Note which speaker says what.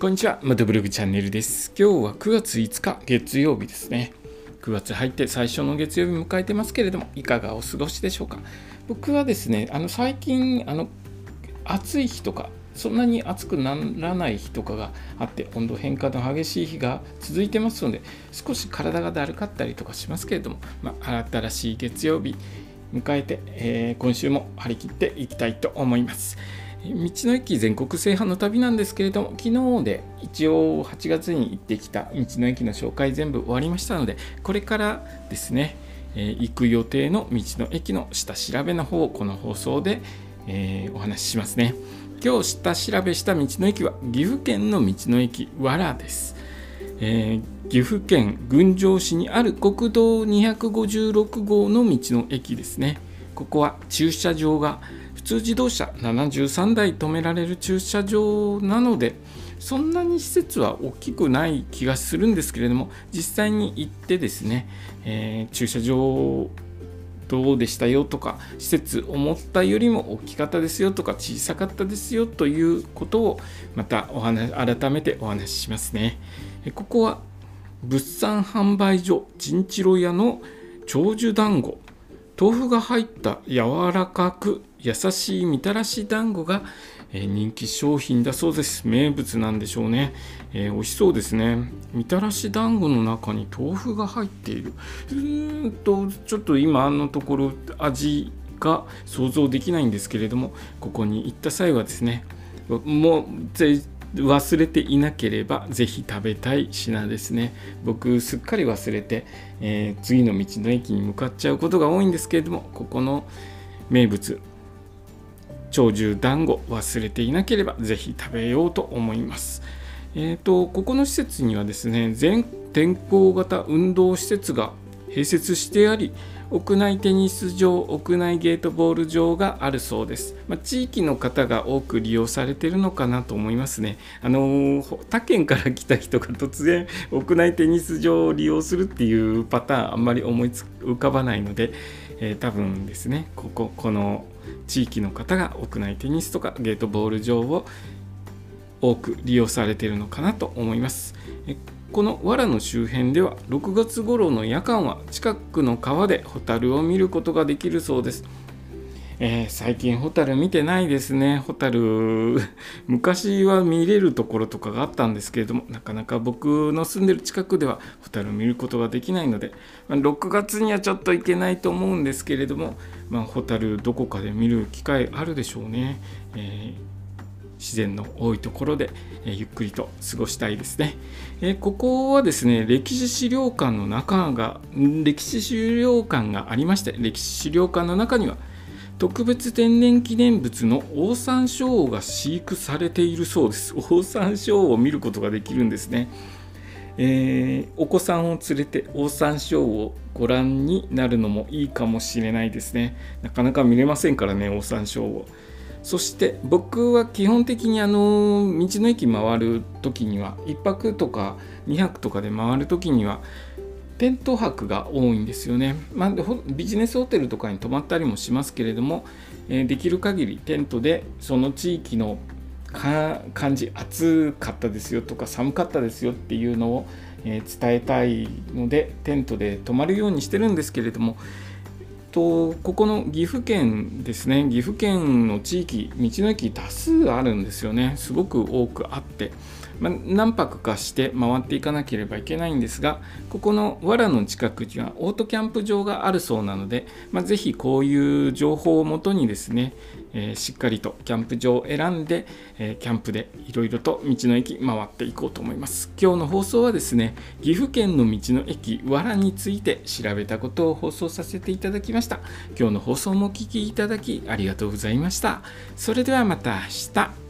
Speaker 1: こんにちは、またブログチャンネルです。今日は9月5日月曜日ですね。9月入って最初の月曜日迎えてますけれども、いかがお過ごしでしょうか？僕はですね、あの最近あの暑い日とか、そんなに暑くならない日とかがあって、温度変化の激しい日が続いてますので、少し体がだるかったりとかしますけれども、まあ、新しい月曜日迎えて、えー、今週も張り切っていきたいと思います。道の駅全国制覇の旅なんですけれども昨日で一応8月に行ってきた道の駅の紹介全部終わりましたのでこれからですね、えー、行く予定の道の駅の下調べの方をこの放送で、えー、お話ししますね。今日下調べした道の駅は岐阜県の道の駅藁です、えー、岐阜県郡上市にある国道256号の道の駅ですね。ここは駐車場が通自動車73台止められる駐車場なのでそんなに施設は大きくない気がするんですけれども実際に行ってですね、えー、駐車場どうでしたよとか施設思ったよりも大きかったですよとか小さかったですよということをまたお話改めてお話ししますね。ここは物産販売所チンチロ屋の長寿団子豆腐が入った柔らかく優しいみたらし団子が、え、人気商品だそうです。名物なんでしょうね、えー、美味しそうですね。みたらし団子の中に豆腐が入っている。うーんとちょっと今のところ味が想像できないんですけれどもここに行った際はですねもう忘れていなければぜひ食べたい品ですね。僕すっかり忘れて、えー、次の道の駅に向かっちゃうことが多いんですけれどもここの名物長寿団子忘れていなければぜひ食べようと思います。えーと、ここの施設にはですね全天候型運動施設が併設してあり屋内テニス場屋内ゲートボール場があるそうです、まあ、地域の方が多く利用されているのかなと思いますねあの他県から来た人が突然屋内テニス場を利用するっていうパターンあんまり思いつ浮かばないので、えー、多分ですねこここの地域の方が屋内テニスとかゲートボール場を多く利用されているのかなと思います。この藁の周辺では6月頃の夜間は近くの川でホタルを見ることができるそうです。えー、最近ホタル見てないですね。ホタル 昔は見れるところとかがあったんですけれどもなかなか僕の住んでる近くではホタル見ることができないので、まあ、6月にはちょっと行けないと思うんですけれども、まあ、ホタルどこかで見る機会あるでしょうね。えー自然の多いところで、えゆっくりと過ごしたいですね、えここはですね歴史資料館の中が歴史資料館がありまして歴史資料館の中には特別天然記念物のオオサンショウウオが飼育されているそうです。オオサンショウウオを見ることができるんですね。えー、お子さんを連れてオオサンショウウオをご覧になるのもいいかもしれないですね。なかなか見れませんからねオオサンショウウオそして僕は基本的にあの道の駅回る時には1泊とか2泊とかで回る時にはテント泊が多いんですよね、まあ、ビジネスホテルとかに泊まったりもしますけれども、できる限りテントでその地域の感じ暑かったですよとか寒かったですよっていうのを、伝えたいのでテントで泊まるようにしてるんですけれどもとここの岐阜県ですね岐阜県の地域道の駅多数あるんですよね。すごく多くあって、まあ、何泊かして回っていかなければいけないんですがここの藁の近くにはオートキャンプ場があるそうなので、まあ、ぜひこういう情報をもとにですねえー、しっかりとキャンプ場を選んで、えー、キャンプでいろいろと道の駅回っていこうと思います。今日の放送はですね岐阜県の道の駅わらについて調べたことを放送させていただきました。今日の放送もお聴きいただきありがとうございました。それではまた明日。